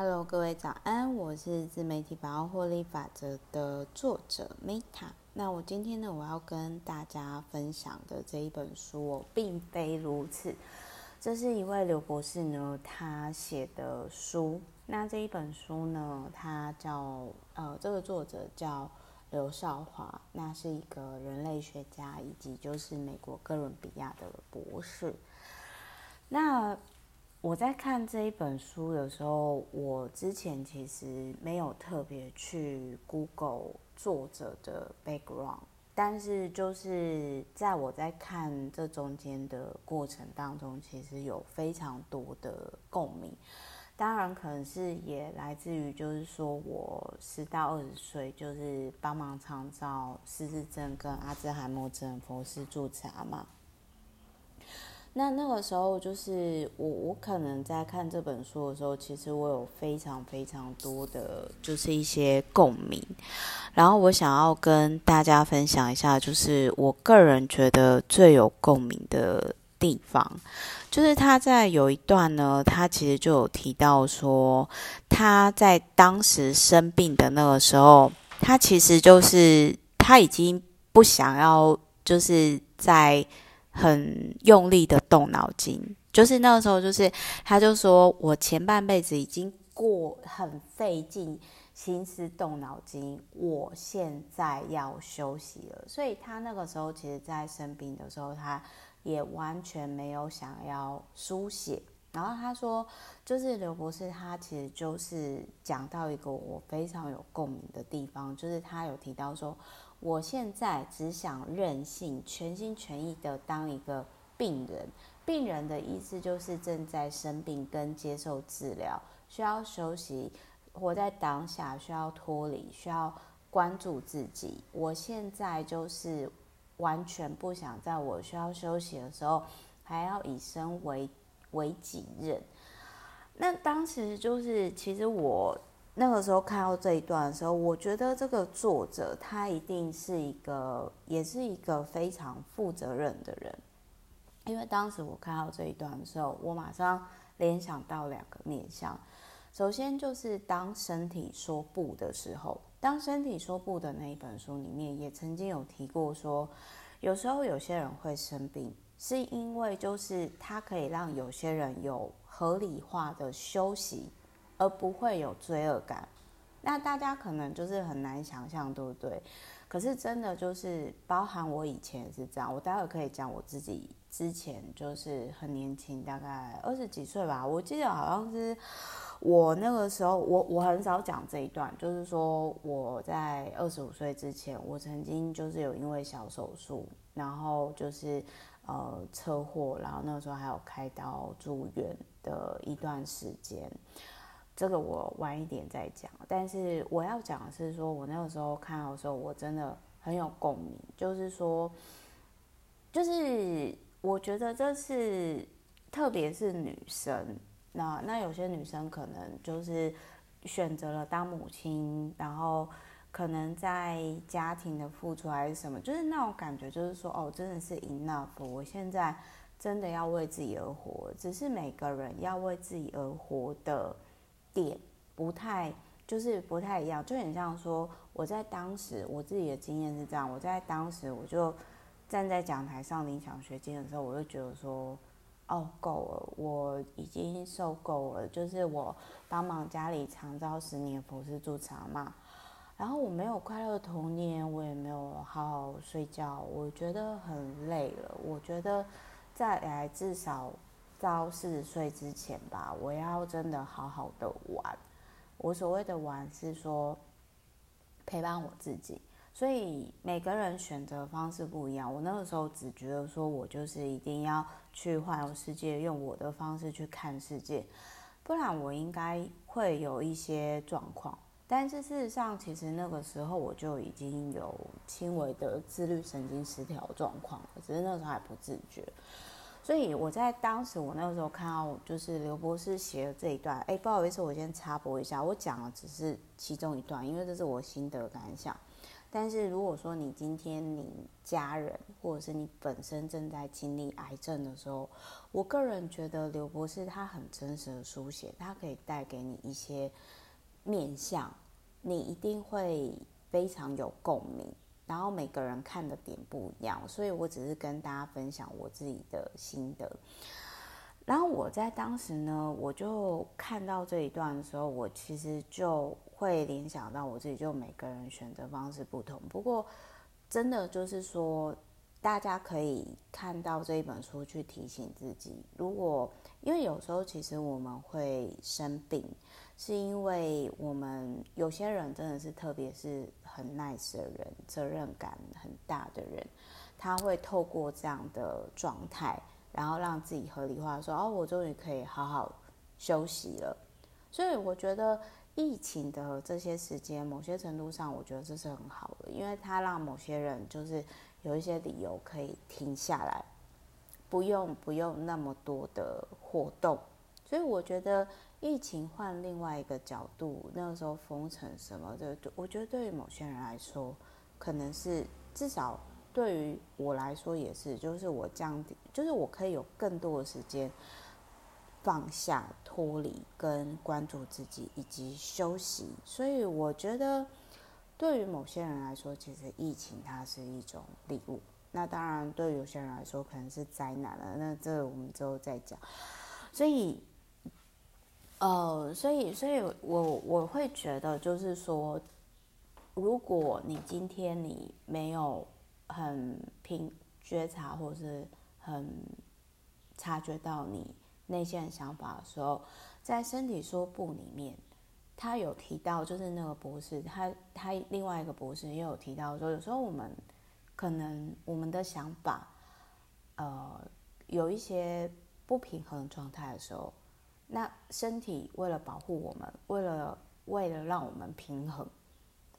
Hello，各位早安，我是自媒体百万获利法则的作者 Meta。那我今天呢，我要跟大家分享的这一本书哦，并非如此。这是一位刘博士呢，他写的书。那这一本书呢，他叫呃，这个作者叫刘少华，那是一个人类学家，以及就是美国哥伦比亚的博士。那我在看这一本书的时候，我之前其实没有特别去 Google 作者的 background，但是就是在我在看这中间的过程当中，其实有非常多的共鸣。当然，可能是也来自于就是说我十到二十岁，就是帮忙创造失智症跟阿兹海默症佛事助查嘛。那那个时候，就是我我可能在看这本书的时候，其实我有非常非常多的，就是一些共鸣。然后我想要跟大家分享一下，就是我个人觉得最有共鸣的地方，就是他在有一段呢，他其实就有提到说，他在当时生病的那个时候，他其实就是他已经不想要，就是在。很用力的动脑筋，就是那个时候，就是他就说，我前半辈子已经过很费尽心思动脑筋，我现在要休息了。所以他那个时候，其实在生病的时候，他也完全没有想要书写。然后他说，就是刘博士，他其实就是讲到一个我非常有共鸣的地方，就是他有提到说。我现在只想任性，全心全意的当一个病人。病人的意思就是正在生病跟接受治疗，需要休息，活在当下，需要脱离，需要关注自己。我现在就是完全不想在我需要休息的时候，还要以身为为己任。那当时就是，其实我。那个时候看到这一段的时候，我觉得这个作者他一定是一个，也是一个非常负责任的人。因为当时我看到这一段的时候，我马上联想到两个面向。首先就是当身体说不的时候，当身体说不的那一本书里面也曾经有提过说，有时候有些人会生病，是因为就是他可以让有些人有合理化的休息。而不会有罪恶感，那大家可能就是很难想象，对不对？可是真的就是，包含我以前也是这样。我待会可以讲我自己之前就是很年轻，大概二十几岁吧。我记得好像是我那个时候，我我很少讲这一段，就是说我在二十五岁之前，我曾经就是有因为小手术，然后就是呃车祸，然后那个时候还有开刀住院的一段时间。这个我晚一点再讲，但是我要讲的是说，我那个时候看到的时候，我真的很有共鸣。就是说，就是我觉得这是，特别是女生，那那有些女生可能就是选择了当母亲，然后可能在家庭的付出还是什么，就是那种感觉，就是说，哦，真的是 enough，我现在真的要为自己而活。只是每个人要为自己而活的。点不太，就是不太一样，就很像说，我在当时我自己的经验是这样，我在当时我就站在讲台上领奖学金的时候，我就觉得说，哦，够了，我已经受够了，就是我帮忙家里长照十年佛氏助查嘛，然后我没有快乐的童年，我也没有好好睡觉，我觉得很累了，我觉得再来至少。到四十岁之前吧，我要真的好好的玩。我所谓的玩是说陪伴我自己，所以每个人选择方式不一样。我那个时候只觉得说我就是一定要去环游世界，用我的方式去看世界，不然我应该会有一些状况。但是事实上，其实那个时候我就已经有轻微的自律神经失调状况了，只是那时候还不自觉。所以我在当时，我那个时候看到就是刘博士写的这一段，哎，不好意思，我先插播一下，我讲的只是其中一段，因为这是我心得感想。但是如果说你今天你家人或者是你本身正在经历癌症的时候，我个人觉得刘博士他很真实的书写，他可以带给你一些面向，你一定会非常有共鸣。然后每个人看的点不一样，所以我只是跟大家分享我自己的心得。然后我在当时呢，我就看到这一段的时候，我其实就会联想到我自己，就每个人选择方式不同。不过，真的就是说，大家可以看到这一本书去提醒自己，如果因为有时候其实我们会生病。是因为我们有些人真的是，特别是很 nice 的人，责任感很大的人，他会透过这样的状态，然后让自己合理化说：“哦，我终于可以好好休息了。”所以我觉得疫情的这些时间，某些程度上，我觉得这是很好的，因为它让某些人就是有一些理由可以停下来，不用不用那么多的活动。所以我觉得。疫情换另外一个角度，那个时候封城什么的，我觉得对于某些人来说，可能是至少对于我来说也是，就是我降低，就是我可以有更多的时间放下、脱离跟关注自己以及休息。所以我觉得，对于某些人来说，其实疫情它是一种礼物。那当然，对有些人来说，可能是灾难了。那这我们之后再讲。所以。呃，所以，所以我我会觉得，就是说，如果你今天你没有很平觉察，或是很察觉到你内心的想法的时候，在身体说不里面，他有提到，就是那个博士，他他另外一个博士也有提到说，有时候我们可能我们的想法，呃，有一些不平衡状态的时候。那身体为了保护我们，为了为了让我们平衡，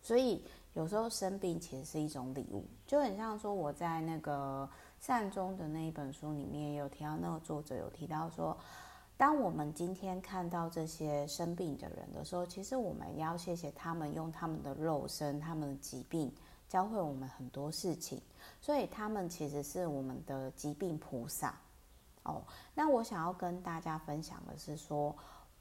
所以有时候生病其实是一种礼物，就很像说我在那个善终的那一本书里面有提到，那个作者有提到说，当我们今天看到这些生病的人的时候，其实我们要谢谢他们用他们的肉身、他们的疾病教会我们很多事情，所以他们其实是我们的疾病菩萨。哦，那我想要跟大家分享的是说，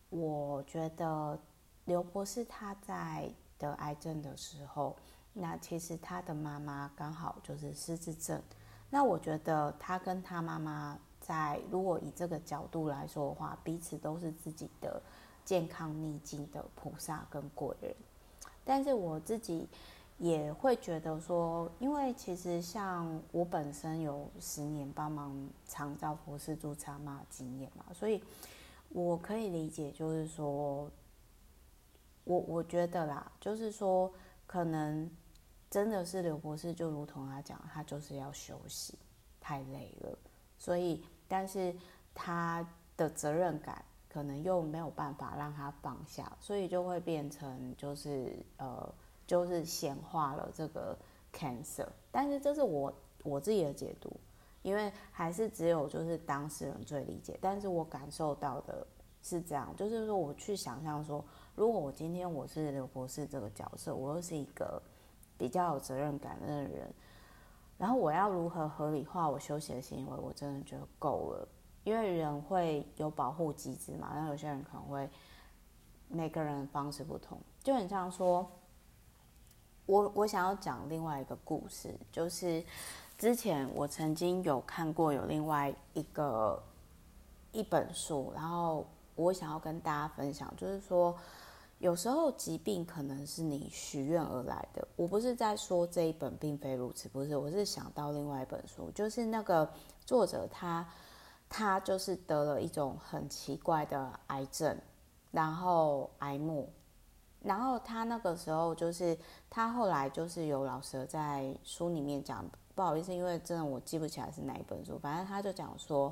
我觉得刘博士他在得癌症的时候，那其实他的妈妈刚好就是失智症。那我觉得他跟他妈妈在，如果以这个角度来说的话，彼此都是自己的健康逆境的菩萨跟贵人。但是我自己。也会觉得说，因为其实像我本身有十年帮忙长照博士助妈妈经验嘛，所以我可以理解，就是说，我我觉得啦，就是说，可能真的是刘博士，就如同他讲，他就是要休息，太累了，所以，但是他的责任感可能又没有办法让他放下，所以就会变成就是呃。就是显化了这个 cancer，但是这是我我自己的解读，因为还是只有就是当事人最理解。但是我感受到的是这样，就是说我去想象说，如果我今天我是刘博士这个角色，我又是一个比较有责任感的人，然后我要如何合理化我休息的行为？我真的觉得够了，因为人会有保护机制嘛。那有些人可能会每个人方式不同，就很像说。我我想要讲另外一个故事，就是之前我曾经有看过有另外一个一本书，然后我想要跟大家分享，就是说有时候疾病可能是你许愿而来的。我不是在说这一本并非如此，不是，我是想到另外一本书，就是那个作者他他就是得了一种很奇怪的癌症，然后癌末。然后他那个时候就是，他后来就是有老师在书里面讲，不好意思，因为真的我记不起来是哪一本书，反正他就讲说，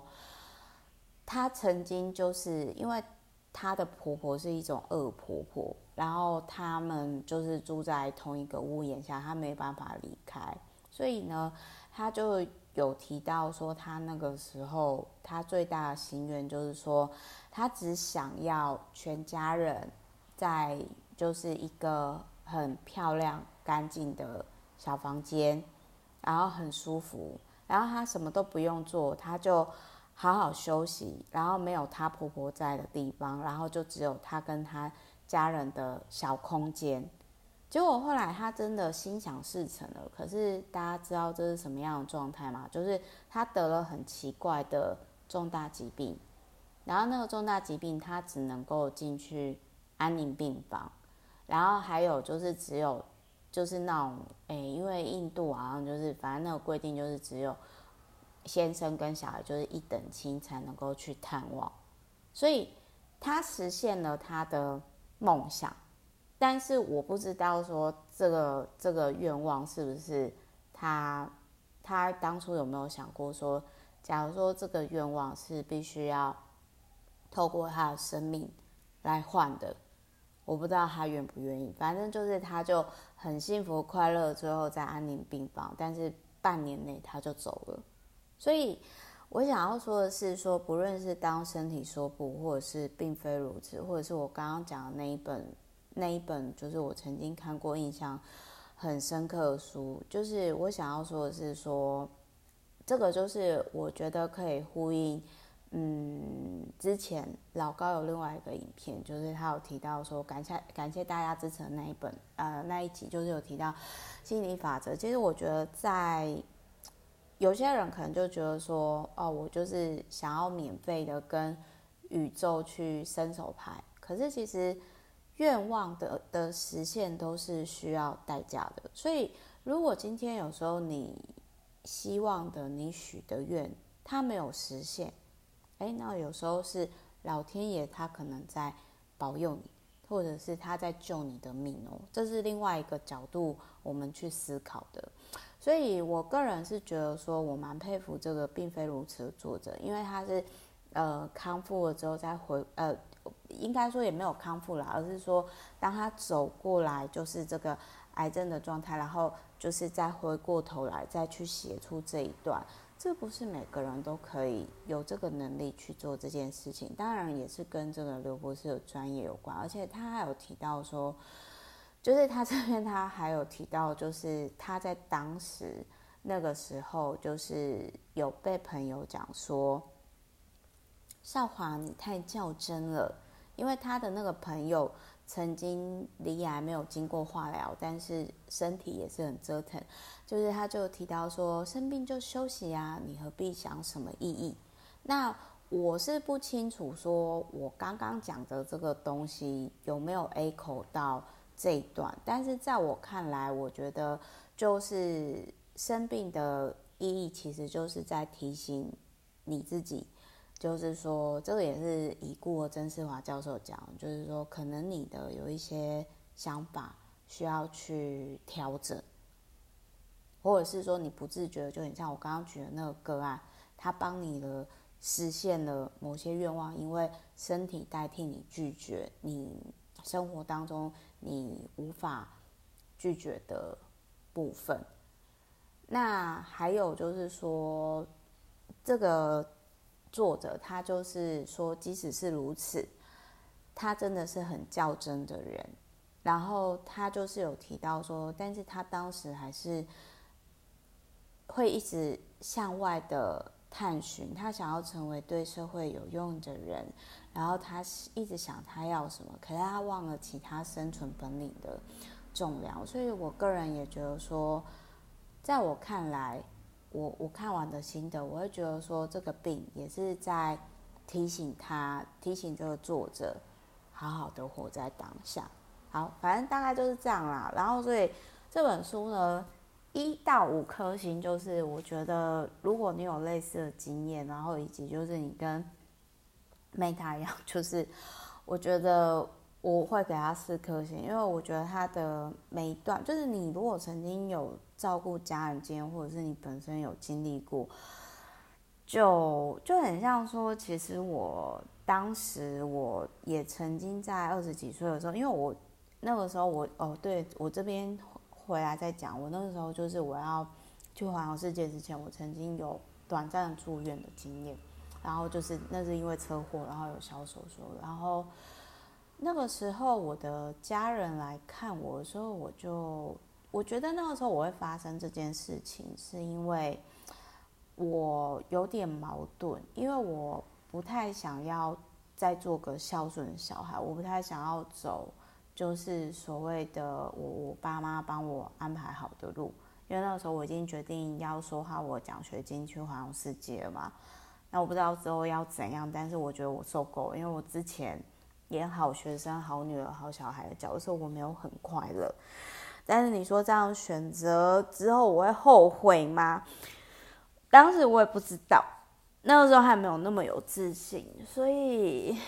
他曾经就是因为他的婆婆是一种恶婆婆，然后他们就是住在同一个屋檐下，他没办法离开，所以呢，他就有提到说，他那个时候他最大的心愿就是说，他只想要全家人在。就是一个很漂亮、干净的小房间，然后很舒服，然后她什么都不用做，她就好好休息，然后没有她婆婆在的地方，然后就只有她跟她家人的小空间。结果后来她真的心想事成了，可是大家知道这是什么样的状态吗？就是她得了很奇怪的重大疾病，然后那个重大疾病她只能够进去安宁病房，然后还有就是只有就是那种诶，因为印度好像就是反正那个规定就是只有先生跟小孩就是一等亲才能够去探望，所以他实现了他的梦想。但是我不知道说这个这个愿望是不是他他当初有没有想过说，假如说这个愿望是必须要透过他的生命来换的，我不知道他愿不愿意。反正就是他就很幸福快乐，最后在安宁病房，但是半年内他就走了。所以我想要说的是说，不论是当身体说不，或者是并非如此，或者是我刚刚讲的那一本。那一本就是我曾经看过、印象很深刻的书，就是我想要说的是说，这个就是我觉得可以呼应，嗯，之前老高有另外一个影片，就是他有提到说，感谢感谢大家支持的那一本，呃，那一集就是有提到心理法则。其实我觉得在有些人可能就觉得说，哦，我就是想要免费的跟宇宙去伸手牌，可是其实。愿望的的实现都是需要代价的，所以如果今天有时候你希望的、你许的愿，它没有实现，哎，那有时候是老天爷他可能在保佑你，或者是他在救你的命哦，这是另外一个角度我们去思考的。所以我个人是觉得说，我蛮佩服这个并非如此的作者，因为他是呃康复了之后再回呃。应该说也没有康复了，而是说当他走过来就是这个癌症的状态，然后就是再回过头来再去写出这一段，这不是每个人都可以有这个能力去做这件事情。当然也是跟这个刘博士的专业有关，而且他还有提到说，就是他这边他还有提到，就是他在当时那个时候就是有被朋友讲说。少华，你太较真了，因为他的那个朋友曾经罹癌，没有经过化疗，但是身体也是很折腾。就是他就提到说，生病就休息啊，你何必想什么意义？那我是不清楚，说我刚刚讲的这个东西有没有 echo 到这一段，但是在我看来，我觉得就是生病的意义，其实就是在提醒你自己。就是说，这个也是已故曾世华教授讲，就是说，可能你的有一些想法需要去调整，或者是说你不自觉，就很像我刚刚举的那个个案，他帮你了实现了某些愿望，因为身体代替你拒绝你生活当中你无法拒绝的部分。那还有就是说，这个。作者他就是说，即使是如此，他真的是很较真的人。然后他就是有提到说，但是他当时还是会一直向外的探寻，他想要成为对社会有用的人。然后他一直想他要什么，可是他忘了其他生存本领的重量。所以我个人也觉得说，在我看来。我我看完的心得，我会觉得说，这个病也是在提醒他，提醒这个作者，好好的活在当下。好，反正大概就是这样啦。然后，所以这本书呢，一到五颗星，就是我觉得，如果你有类似的经验，然后以及就是你跟 Meta 一样，就是我觉得我会给他四颗星，因为我觉得他的每一段，就是你如果曾经有。照顾家人经验，或者是你本身有经历过，就就很像说，其实我当时我也曾经在二十几岁的时候，因为我那个时候我哦，对我这边回来再讲，我那个时候就是我要去环游世界之前，我曾经有短暂住院的经验，然后就是那是因为车祸，然后有小手术，然后那个时候我的家人来看我的时候，我就。我觉得那个时候我会发生这件事情，是因为我有点矛盾，因为我不太想要再做个孝顺小孩，我不太想要走就是所谓的我我爸妈帮我安排好的路，因为那个时候我已经决定要说好我奖学金去环游世界了嘛。那我不知道之后要怎样，但是我觉得我受够，因为我之前演好学生、好女儿、好小孩的角色，我没有很快乐。但是你说这样选择之后，我会后悔吗？当时我也不知道，那个时候还没有那么有自信，所以，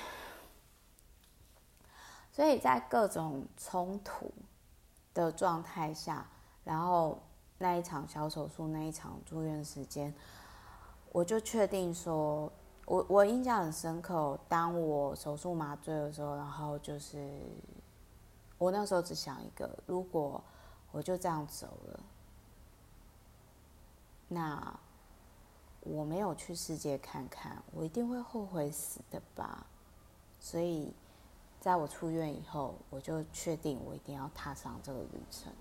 所以在各种冲突的状态下，然后那一场小手术，那一场住院时间。我就确定说，我我印象很深刻。当我手术麻醉的时候，然后就是我那时候只想一个：如果我就这样走了，那我没有去世界看看，我一定会后悔死的吧。所以，在我出院以后，我就确定我一定要踏上这个旅程。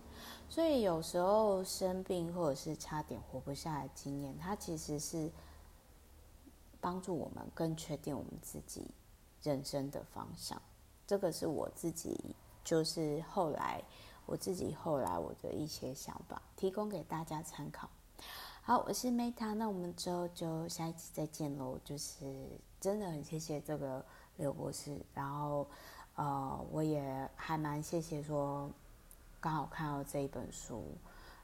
所以有时候生病或者是差点活不下来经验，它其实是帮助我们更确定我们自己人生的方向。这个是我自己，就是后来我自己后来我的一些想法，提供给大家参考。好，我是 Meta，那我们之后就下一期再见喽。就是真的很谢谢这个刘博士，然后呃，我也还蛮谢谢说。刚好看到这一本书，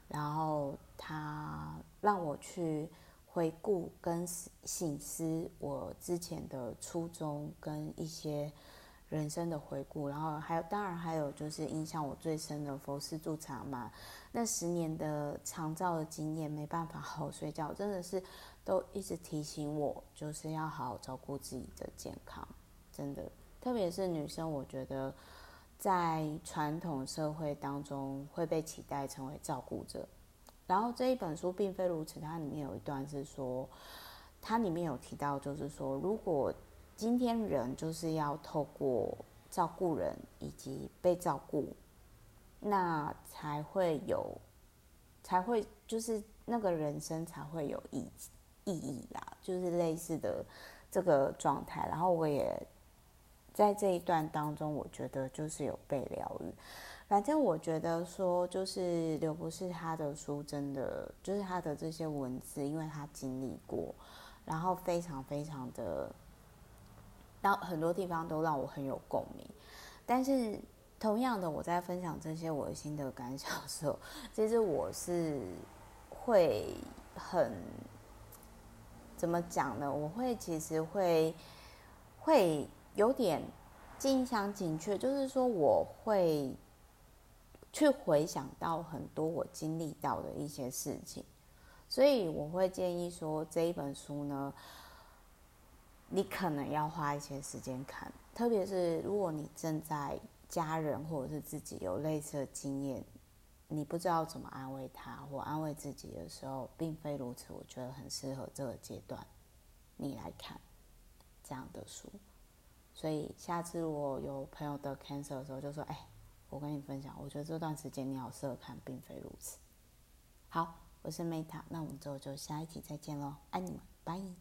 然后他让我去回顾跟省思我之前的初衷跟一些人生的回顾，然后还有当然还有就是印象我最深的佛寺驻场嘛，那十年的长照的经验，没办法好好睡觉，真的是都一直提醒我，就是要好好照顾自己的健康，真的，特别是女生，我觉得。在传统社会当中会被期待成为照顾者，然后这一本书并非如此。它里面有一段是说，它里面有提到，就是说，如果今天人就是要透过照顾人以及被照顾，那才会有，才会就是那个人生才会有意意义啦，就是类似的这个状态。然后我也。在这一段当中，我觉得就是有被疗愈。反正我觉得说，就是刘博士他的书，真的就是他的这些文字，因为他经历过，然后非常非常的，然后很多地方都让我很有共鸣。但是同样的，我在分享这些我的心得感想的时候，其实我是会很怎么讲呢？我会其实会会。有点近乡情怯，就是说我会去回想到很多我经历到的一些事情，所以我会建议说，这一本书呢，你可能要花一些时间看，特别是如果你正在家人或者是自己有类似的经验，你不知道怎么安慰他或安慰自己的时候，并非如此，我觉得很适合这个阶段你来看这样的书。所以下次我有朋友得 cancer 的时候，就说：“哎，我跟你分享，我觉得这段时间你好适合看，并非如此。”好，我是 Meta，那我们之后就下一集再见喽，爱你们，拜。